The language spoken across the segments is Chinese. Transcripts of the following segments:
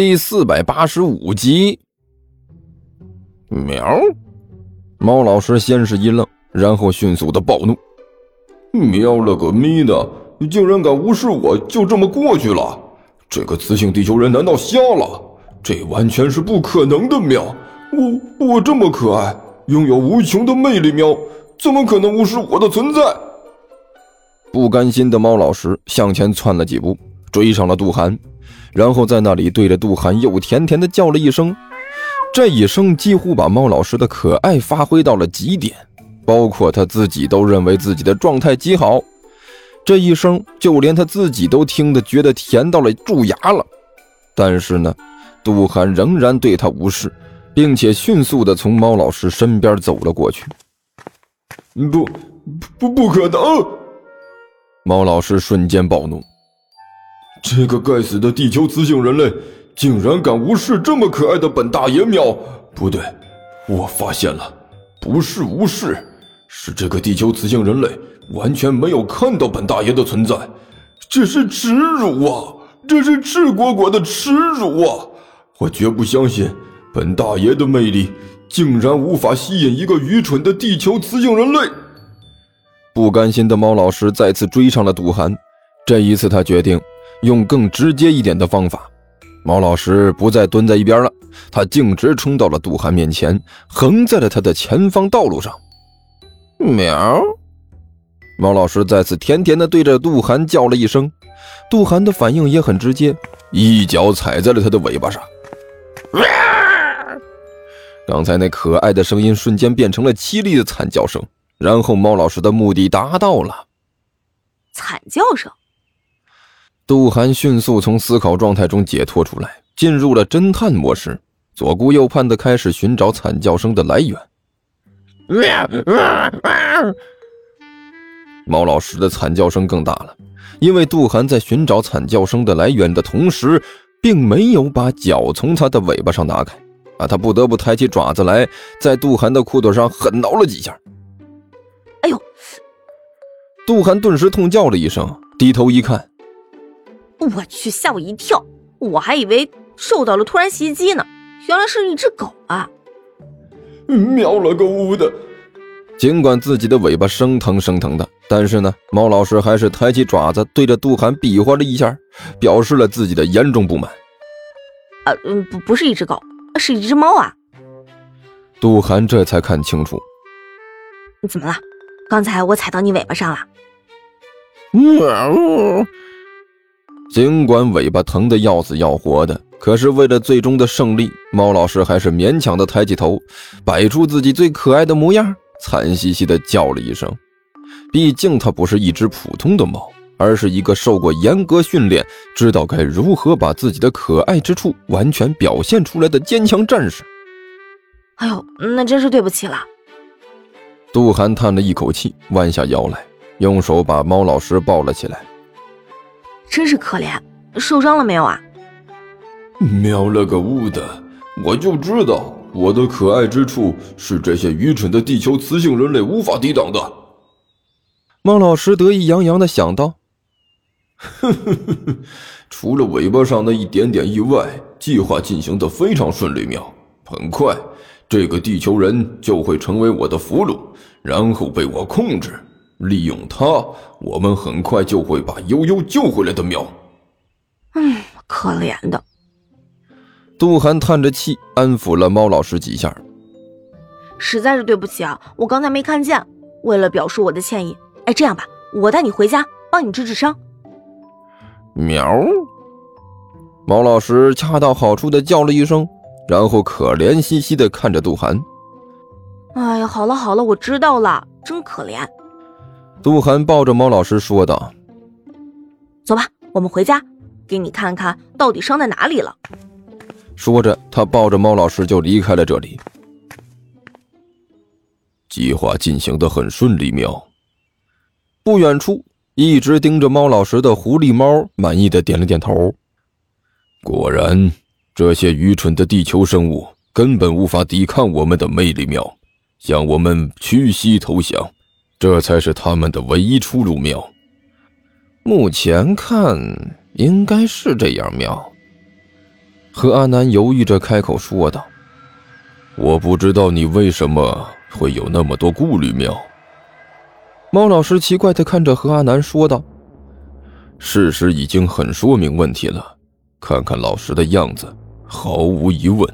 第四百八十五集。喵！猫老师先是一愣，然后迅速的暴怒：“喵了个咪的！竟然敢无视我，就这么过去了？这个雌性地球人难道瞎了？这完全是不可能的！喵！我我这么可爱，拥有无穷的魅力，喵，怎么可能无视我的存在？”不甘心的猫老师向前窜了几步，追上了杜涵，然后在那里对着杜涵又甜甜的叫了一声。这一声几乎把猫老师的可爱发挥到了极点，包括他自己都认为自己的状态极好。这一声就连他自己都听得觉得甜到了蛀牙了。但是呢，杜涵仍然对他无视，并且迅速的从猫老师身边走了过去。不，不，不可能！猫老师瞬间暴怒：“这个该死的地球雌性人类，竟然敢无视这么可爱的本大爷！喵，不对，我发现了，不是无视，是这个地球雌性人类完全没有看到本大爷的存在，这是耻辱啊！这是赤果果的耻辱啊！我绝不相信本大爷的魅力竟然无法吸引一个愚蠢的地球雌性人类。”不甘心的猫老师再次追上了杜涵，这一次他决定用更直接一点的方法。猫老师不再蹲在一边了，他径直冲到了杜涵面前，横在了他的前方道路上。喵！猫老师再次甜甜的对着杜涵叫了一声，杜涵的反应也很直接，一脚踩在了他的尾巴上。刚才那可爱的声音瞬间变成了凄厉的惨叫声。然后，猫老师的目的达到了。惨叫声。杜涵迅速从思考状态中解脱出来，进入了侦探模式，左顾右盼的开始寻找惨叫声的来源。猫老师的惨叫声更大了，因为杜涵在寻找惨叫声的来源的同时，并没有把脚从他的尾巴上拿开，啊，他不得不抬起爪子来，在杜涵的裤腿上狠挠了几下。哎呦！杜涵顿时痛叫了一声，低头一看，我去，吓我一跳！我还以为受到了突然袭击呢，原来是一只狗啊！喵了个呜的！尽管自己的尾巴生疼生疼的，但是呢，猫老师还是抬起爪子对着杜涵比划了一下，表示了自己的严重不满。啊，嗯，不，不是一只狗，是一只猫啊！杜涵这才看清楚，你怎么了？刚才我踩到你尾巴上了。尽管尾巴疼得要死要活的，可是为了最终的胜利，猫老师还是勉强的抬起头，摆出自己最可爱的模样，惨兮兮的叫了一声。毕竟它不是一只普通的猫，而是一个受过严格训练、知道该如何把自己的可爱之处完全表现出来的坚强战士。哎呦，那真是对不起了。杜涵叹了一口气，弯下腰来，用手把猫老师抱了起来。真是可怜，受伤了没有啊？喵了个乌的！我就知道我的可爱之处是这些愚蠢的地球雌性人类无法抵挡的。孟老师得意洋洋的想到：“哼哼哼哼，除了尾巴上那一点点意外，计划进行的非常顺利。喵，很快。”这个地球人就会成为我的俘虏，然后被我控制，利用他，我们很快就会把悠悠救回来的。喵，嗯，可怜的。杜涵叹着气，安抚了猫老师几下。实在是对不起啊，我刚才没看见。为了表示我的歉意，哎，这样吧，我带你回家，帮你治治伤。喵，猫老师恰到好处的叫了一声。然后可怜兮兮的看着杜涵。哎呀，好了好了，我知道了，真可怜。杜涵抱着猫老师说道：“走吧，我们回家，给你看看到底伤在哪里了。”说着，他抱着猫老师就离开了这里。计划进行的很顺利，喵。不远处，一直盯着猫老师的狐狸猫满意的点了点头。果然。这些愚蠢的地球生物根本无法抵抗我们的魅力喵，向我们屈膝投降，这才是他们的唯一出路喵。目前看应该是这样喵。何阿南犹豫着开口说道：“我不知道你为什么会有那么多顾虑。”喵。猫老师奇怪的看着何阿南说道：“事实已经很说明问题了，看看老师的样子，毫无疑问，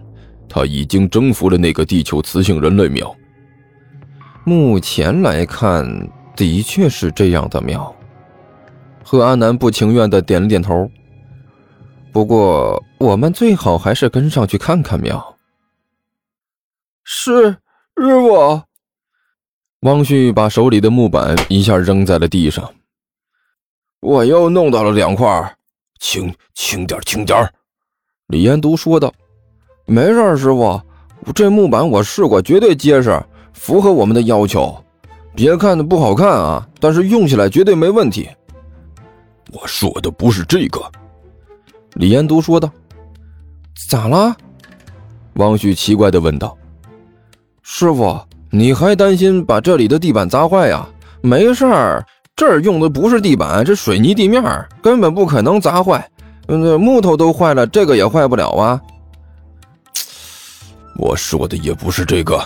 他已经征服了那个地球雌性人类喵。目前来看，的确是这样的庙。贺阿南不情愿的点了点头。不过，我们最好还是跟上去看看庙。是，师傅。汪旭把手里的木板一下扔在了地上。我又弄到了两块，轻轻点，轻点。李延都说道：“没事，师傅，这木板我试过，绝对结实，符合我们的要求。别看的不好看啊，但是用起来绝对没问题。”我说的不是这个。李延都说道：“咋了？”汪旭奇怪的问道。“师傅，你还担心把这里的地板砸坏呀？没事儿，这儿用的不是地板，这水泥地面，根本不可能砸坏。嗯，木头都坏了，这个也坏不了啊。”我说的也不是这个，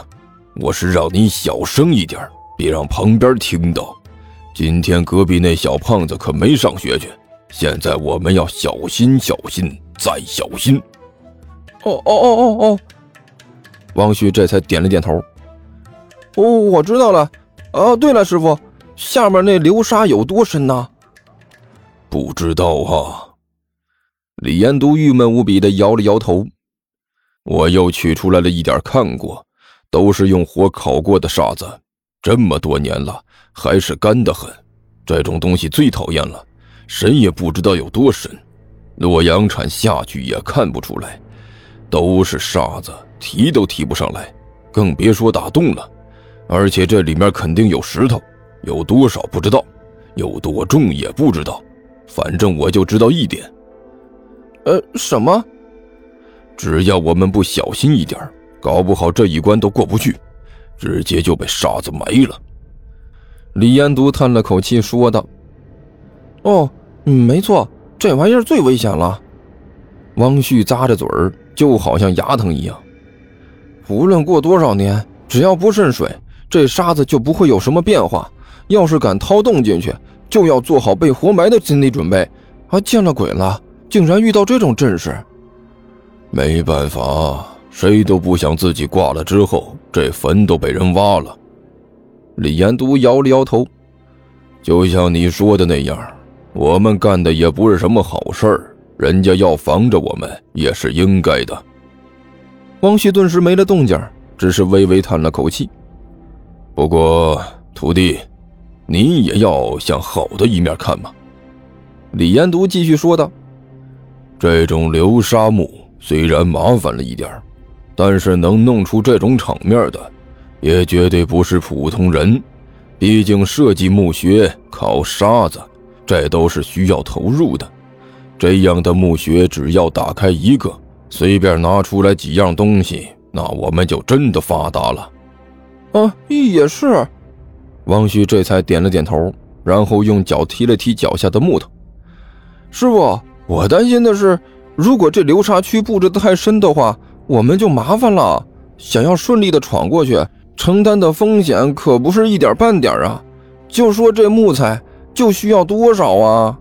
我是让你小声一点，别让旁边听到。今天隔壁那小胖子可没上学去。现在我们要小心，小心再小心。哦哦哦哦哦！王旭这才点了点头。哦，我知道了。哦，对了，师傅，下面那流沙有多深呢？不知道啊。李延都郁闷无比的摇了摇头。我又取出来了一点，看过，都是用火烤过的沙子，这么多年了还是干得很。这种东西最讨厌了。谁也不知道有多深，洛阳铲下去也看不出来，都是沙子，提都提不上来，更别说打洞了。而且这里面肯定有石头，有多少不知道，有多重也不知道。反正我就知道一点，呃，什么？只要我们不小心一点，搞不好这一关都过不去，直接就被沙子埋了。李延独叹了口气说道：“哦。”，没错，这玩意儿最危险了。汪旭咂着嘴儿，就好像牙疼一样。无论过多少年，只要不渗水，这沙子就不会有什么变化。要是敢掏洞进去，就要做好被活埋的心理准备。啊，见了鬼了，竟然遇到这种阵势。没办法，谁都不想自己挂了之后，这坟都被人挖了。李延都摇了摇头，就像你说的那样。我们干的也不是什么好事儿，人家要防着我们也是应该的。汪旭顿时没了动静，只是微微叹了口气。不过，徒弟，你也要向好的一面看嘛。李延都继续说道：“这种流沙墓虽然麻烦了一点但是能弄出这种场面的，也绝对不是普通人。毕竟设计墓穴烤沙子。”这都是需要投入的，这样的墓穴只要打开一个，随便拿出来几样东西，那我们就真的发达了。啊，也是。王旭这才点了点头，然后用脚踢了踢脚下的木头。师傅，我担心的是，如果这流沙区布置的太深的话，我们就麻烦了。想要顺利的闯过去，承担的风险可不是一点半点啊。就说这木材。就需要多少啊？